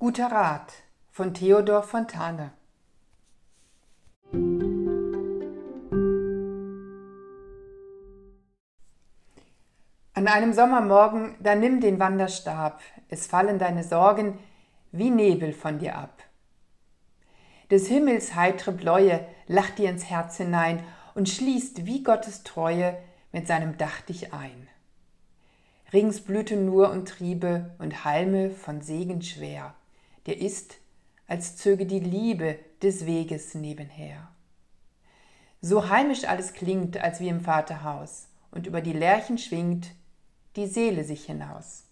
Guter Rat von Theodor Fontane An einem Sommermorgen, da nimm den Wanderstab, es fallen deine Sorgen wie Nebel von dir ab. Des Himmels heitre Bläue lacht dir ins Herz hinein und schließt wie Gottes Treue mit seinem Dach dich ein. Rings blühten nur und Triebe und Halme von Segen schwer, der ist, als zöge die Liebe des Weges nebenher. So heimisch alles klingt, als wie im Vaterhaus, und über die Lerchen schwingt die Seele sich hinaus.